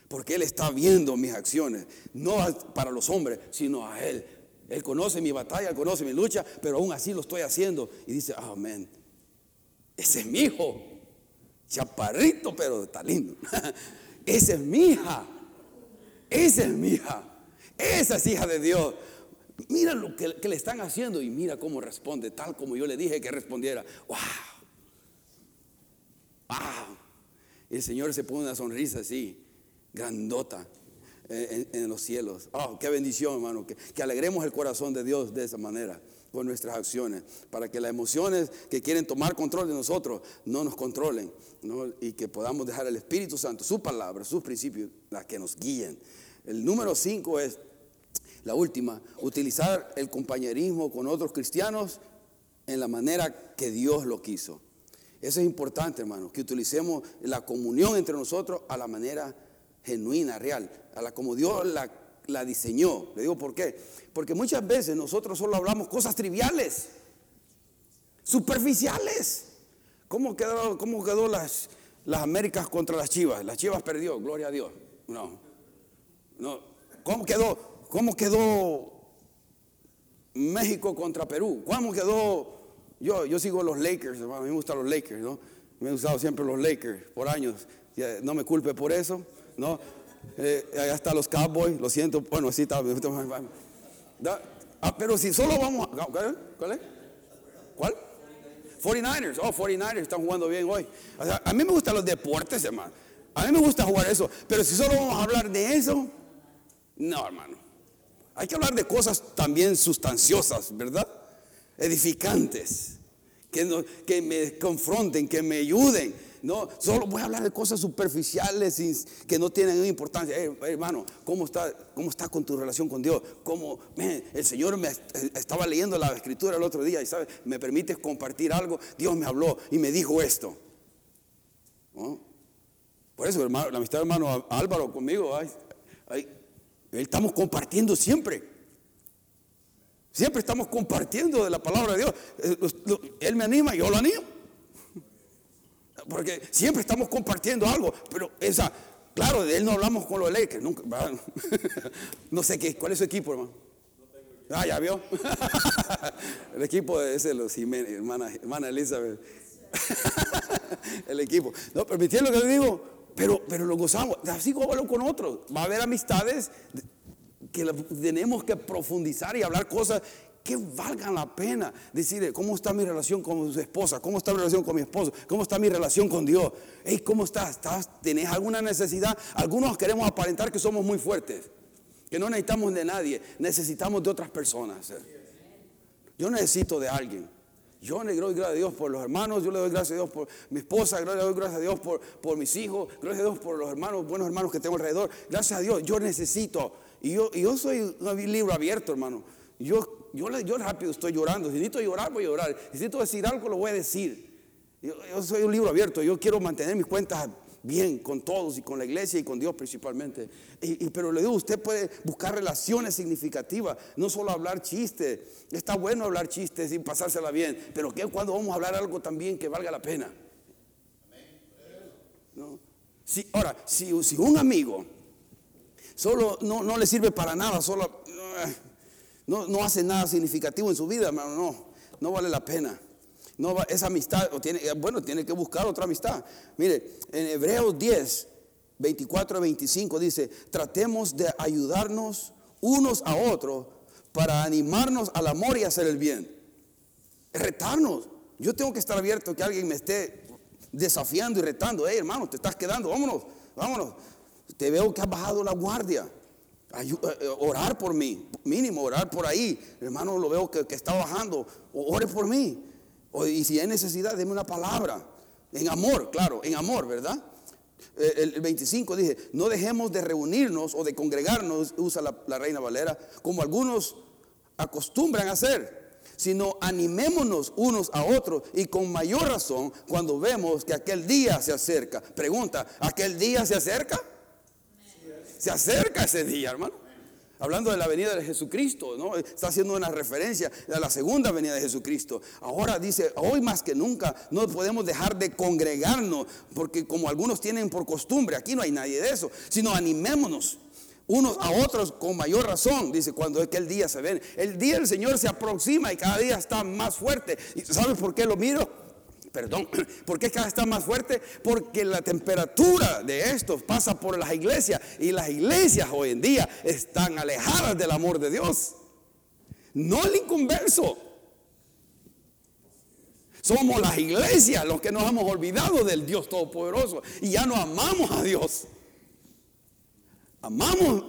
Porque Él está viendo mis acciones. No para los hombres, sino a Él. Él conoce mi batalla, conoce mi lucha, pero aún así lo estoy haciendo. Y dice, amén. Ese es mi hijo. Chaparrito, pero está lindo. Esa es mi hija. Esa es mi hija. Esa es hija de Dios. Mira lo que, le están haciendo y mira cómo responde, tal como yo le dije que respondiera. ¡Wow! ¡Wow! el Señor se pone una sonrisa así, grandota, eh, en, los cielos. ¡Oh, qué bendición, hermano! Que, que alegremos el corazón de Dios de esa manera con nuestras acciones, para que las emociones que quieren tomar control de nosotros no nos controlen y que podamos dejar el Espíritu Santo, su palabra, sus principios, las que nos guíen. El número cinco es, la última, utilizar el compañerismo con otros cristianos en la manera que Dios lo quiso. Eso es importante, hermano, que utilicemos la comunión entre nosotros a la manera genuina, real, a la como Dios la diseñó. Le digo por qué. Porque muchas veces nosotros solo hablamos cosas triviales, superficiales. ¿Cómo quedó, cómo quedó las, las Américas contra las Chivas? Las Chivas perdió, gloria a Dios. No. No. ¿Cómo quedó? ¿Cómo quedó México contra Perú? ¿Cómo quedó? Yo, yo sigo los Lakers, a mí me gustan los Lakers, ¿no? Me he gustado siempre los Lakers por años. No me culpe por eso, ¿no? Eh, están los Cowboys, lo siento. Bueno, sí está. Ah, pero si solo vamos a. ¿Cuál es? ¿Cuál? 49ers. Oh, 49ers están jugando bien hoy. a mí me gustan los deportes, hermano. A mí me gusta jugar eso. Pero si solo vamos a hablar de eso, no, hermano. Hay que hablar de cosas también sustanciosas, ¿verdad? Edificantes. Que, que me confronten, que me ayuden No, solo voy a hablar de cosas superficiales que no tienen importancia. hermano, ¿cómo está, ¿cómo está con tu relación con Dios? ¿Cómo, el Señor me estaba leyendo la escritura el otro día y sabe, me permites compartir algo. Dios me habló y me dijo esto. Por eso, hermano, la amistad de hermano Álvaro conmigo, estamos compartiendo siempre. Siempre estamos compartiendo de la palabra de Dios. Eh, él me anima, yo lo animo. Porque siempre estamos compartiendo algo. Pero esa, claro, de él no hablamos con los Lakers. Nunca, no sé qué, ¿cuál es su equipo, hermano? Ah, ya vio. El equipo es de los Jiménez, hermana, hermana Elizabeth. El equipo. No, permitiendo lo que le digo, pero, pero lo gozamos. Así como hablo con otros. Va a haber amistades que tenemos que profundizar y hablar cosas que valgan la pena. Decir, ¿cómo está mi relación con su esposa? ¿Cómo está mi relación con mi esposo? ¿Cómo está mi relación con Dios? Hey, ¿cómo estás? ¿Estás? ¿Tenés alguna necesidad? Algunos queremos aparentar que somos muy fuertes, que no necesitamos de nadie, necesitamos de otras personas. Yo necesito de alguien. Yo le doy gracias a Dios por los hermanos, yo le doy gracias a Dios por mi esposa, le doy gracias a Dios por, por mis hijos, gracias a Dios por los hermanos, buenos hermanos que tengo alrededor. Gracias a Dios, yo necesito y yo, yo soy un libro abierto, hermano. Yo, yo, yo rápido estoy llorando. Si necesito llorar, voy a llorar. Si necesito decir algo, lo voy a decir. Yo, soy un libro abierto. Yo quiero mantener mis cuentas bien con todos y con la iglesia y con Dios principalmente. Y, pero le digo, usted puede buscar relaciones significativas, no solo hablar chistes. Está bueno hablar chistes y pasársela bien, pero ¿qué cuando vamos a hablar algo también que valga la pena? ¿No? Ahora, si, un amigo solo no, le sirve para nada, solo no, no, hace nada significativo en su vida, hermano, no, no vale la pena. No esa amistad, tiene, bueno, tiene que buscar otra amistad. Mire, en Hebreos 10, 24 a 25 dice, tratemos de ayudarnos unos a otros para animarnos al amor y hacer el bien. Retarnos. Yo tengo que estar abierto que alguien me esté desafiando y retando. Hey, hermano, te estás quedando, vámonos, vámonos te veo que has bajado la guardia. Eh, eh, orar por mí, mínimo, orar por ahí. Hermano, lo veo que, está bajando. ore por mí. y si hay necesidad, deme una palabra. En amor, claro, en amor, ¿verdad? Eh, el, 25 dije, no dejemos de reunirnos o de congregarnos, usa la, la Reina Valera, como algunos acostumbran a hacer sino animémonos unos a otros y con mayor razón cuando vemos que aquel día se acerca. Pregunta, ¿aquel día se acerca? Se acerca ese día, hermano. Hablando de la venida de Jesucristo, ¿no? Está haciendo una referencia a la segunda venida de Jesucristo. Ahora dice, hoy más que nunca no podemos dejar de congregarnos, porque como algunos tienen por costumbre, aquí no hay nadie de eso, sino animémonos unos a otros con mayor razón, dice, cuando es que el día se ven. El día del Señor se aproxima y cada día está más fuerte. ¿Y sabes por qué lo miro? Perdón, ¿por qué cada está más fuerte? Porque la temperatura de esto pasa por las iglesias y las iglesias hoy en día están alejadas del amor de Dios. No el inconverso. Somos las iglesias los que nos hemos olvidado del Dios Todopoderoso y ya no amamos a Dios. Amamos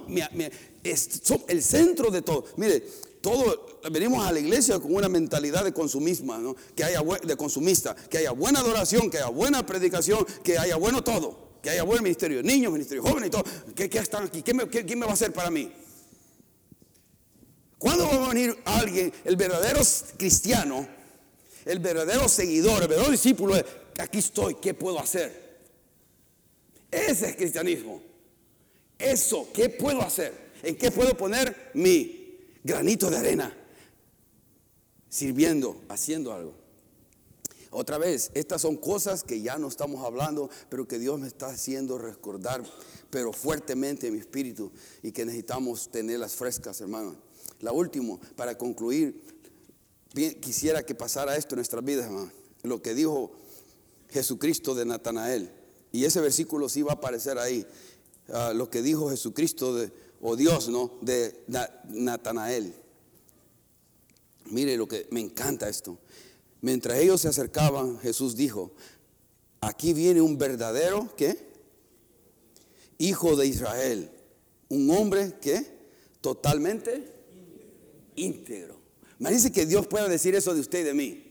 el centro de todo. Mire, todo, venimos a la iglesia con una mentalidad de consumismo, que haya de consumista, que haya buena adoración, que haya buena predicación, que haya bueno todo, que haya buen ministerio de niños, ministerio de jóvenes y todo. ¿Qué, están aquí? ¿Qué me, me va a hacer para mí? ¿Cuándo va a venir alguien, el verdadero cristiano, el verdadero seguidor, el verdadero discípulo? Aquí estoy, ¿qué puedo hacer? Ese es cristianismo. Eso, ¿qué puedo hacer? ¿En qué puedo poner mi granito de arena, sirviendo, haciendo algo. Otra vez, estas son cosas que ya no estamos hablando, pero que Dios me está haciendo recordar, pero fuertemente en mi espíritu y que necesitamos tenerlas frescas, hermano. La última, para concluir, quisiera que pasara esto en nuestras vidas, hermano. Lo que dijo Jesucristo de Natanael. Y ese versículo sí va a aparecer ahí. Ah, lo que dijo Jesucristo de, o Dios, ¿no? De Natanael. Mire lo que me encanta esto. Mientras ellos se acercaban, Jesús dijo, aquí viene un verdadero, ¿qué? Hijo de Israel. Un hombre que totalmente íntegro. Me dice que Dios pueda decir eso de usted y de mí.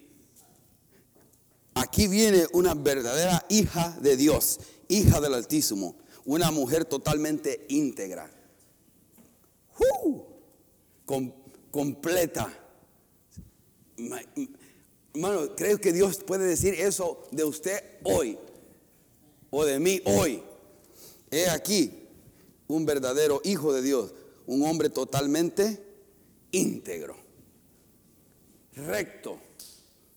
Aquí viene una verdadera hija de Dios, hija del Altísimo, una mujer totalmente íntegra, Com- completa. Ma- Hermano, creo que Dios puede decir eso de usted hoy o de mí hoy. He aquí un verdadero hijo de Dios, un hombre totalmente íntegro, recto.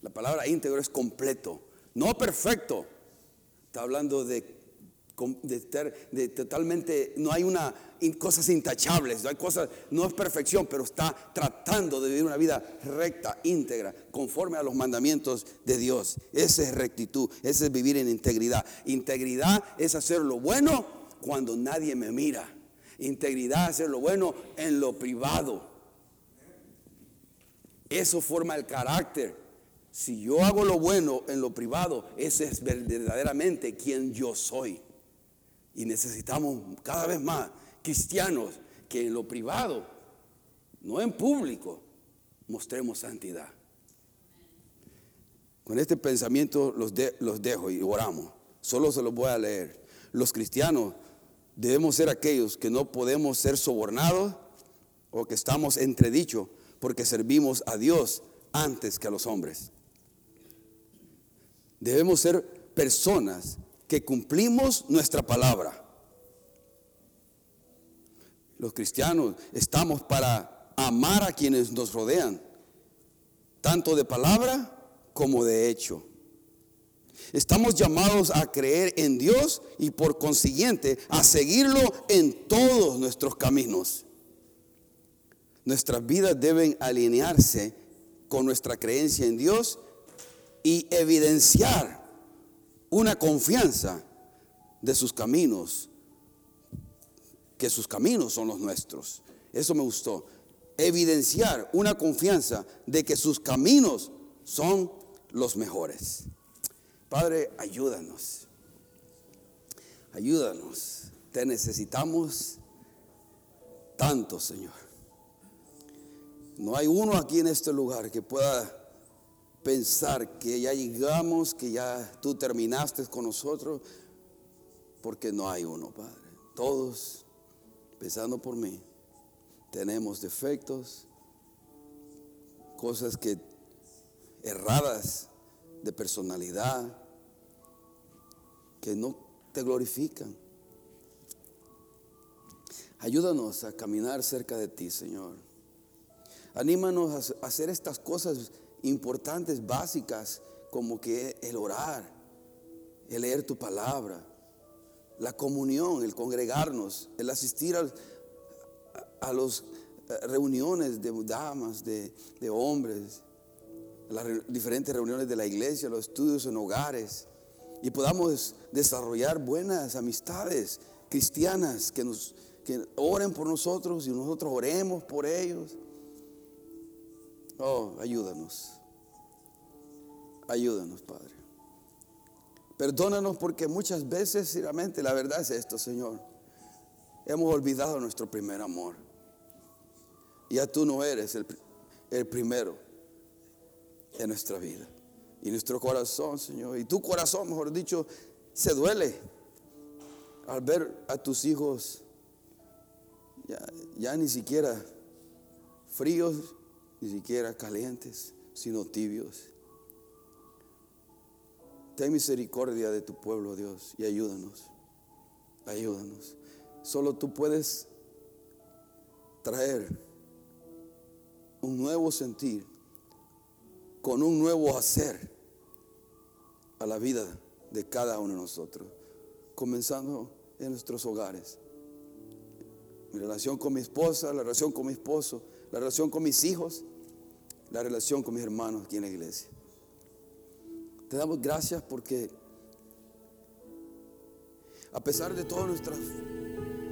La palabra íntegro es completo, no perfecto. Está hablando de, de estar totalmente, no hay una cosas intachables, no hay cosas, no es perfección, pero está tratando de vivir una vida recta, íntegra, conforme a los mandamientos de Dios. Esa es rectitud, ese es vivir en integridad. Integridad es hacer lo bueno cuando nadie me mira. Integridad es hacer lo bueno en lo privado. Eso forma el carácter. Si yo hago lo bueno en lo privado, ese es verdaderamente quien yo soy. Y necesitamos cada vez más cristianos que en lo privado, no en público, mostremos santidad. Con este pensamiento los, de- los dejo y oramos. Solo se los voy a leer. Los cristianos debemos ser aquellos que no podemos ser sobornados o que estamos entredichos porque servimos a Dios antes que a los hombres. Debemos ser personas que cumplimos nuestra palabra. Los cristianos estamos para amar a quienes nos rodean, tanto de palabra como de hecho. Estamos llamados a creer en Dios y por consiguiente a seguirlo en todos nuestros caminos. Nuestras vidas deben alinearse con nuestra creencia en Dios y evidenciar una confianza de sus caminos, que sus caminos son los nuestros. Eso me gustó. Evidenciar una confianza de que sus caminos son los mejores. Padre, ayúdanos. Ayúdanos. Te necesitamos tanto, Señor. No hay uno aquí en este lugar que pueda pensar que ya llegamos, que ya tú terminaste con nosotros, porque no hay uno, Padre. Todos, empezando por mí, tenemos defectos, cosas que erradas de personalidad, que no te glorifican. Ayúdanos a caminar cerca de ti, Señor. Anímanos a hacer estas cosas importantes, básicas, como que el orar, el leer tu palabra, la comunión, el congregarnos, el asistir a, las reuniones de damas, de, de hombres, las re- diferentes reuniones de la iglesia, los estudios en hogares, y podamos desarrollar buenas amistades cristianas que nos que oren por nosotros y nosotros oremos por ellos. Oh, ayúdanos. Ayúdanos, Padre. Perdónanos porque muchas veces, sinceramente, la verdad es esto, Señor. Hemos olvidado nuestro primer amor. Ya tú no eres el, el primero en nuestra vida. Y nuestro corazón, Señor, y tu corazón, mejor dicho, se duele al ver a tus hijos ya, ya ni siquiera fríos, ni siquiera calientes, sino tibios. Ten misericordia de tu pueblo, Dios, y ayúdanos. Ayúdanos. Solo tú puedes traer un nuevo sentir con un nuevo hacer a la vida de cada uno de nosotros, comenzando en nuestros hogares. Mi relación con mi esposa, la relación con mi esposo, la relación con mis hijos, la relación con mis hermanos aquí en la iglesia. Te damos gracias porque a pesar de todas nuestras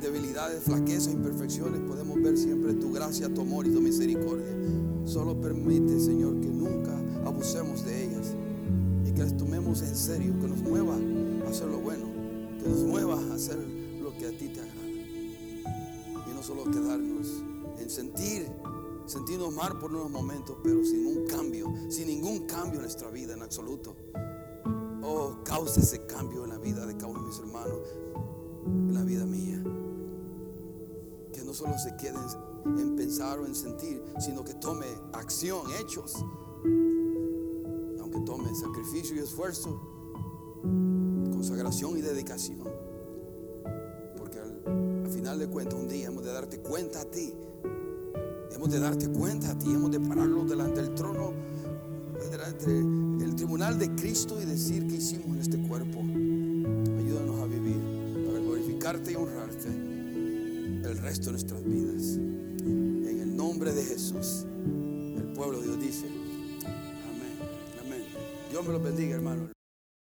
debilidades, flaquezas, imperfecciones, podemos ver siempre tu gracia, tu amor y tu misericordia. Solo permite, Señor, que nunca abusemos de ellas y que las tomemos en serio, que nos mueva a hacer lo bueno, que nos mueva a hacer lo que a ti te agrada. Y no solo quedarnos en sentir, sentirnos mal por unos momentos, pero sin un cambio, sin ningún cambio en nuestra vida en absoluto. Oh, causa ese cambio en la vida de cada uno de mis hermanos, en la vida mía. Que no solo se quede en pensar o en sentir, sino que tome acción, hechos. Aunque tome sacrificio y esfuerzo, consagración y dedicación. Porque al, al final de cuentas, un día hemos de darte cuenta a ti. Hemos de darte cuenta a ti, hemos de pararlo delante del trono, delante del tribunal de Cristo y decir que hicimos en este cuerpo. Ayúdanos a vivir para glorificarte y honrarte el resto de nuestras vidas. En el nombre de Jesús, el pueblo de Dios dice, amén, amén. Dios me los bendiga, hermano.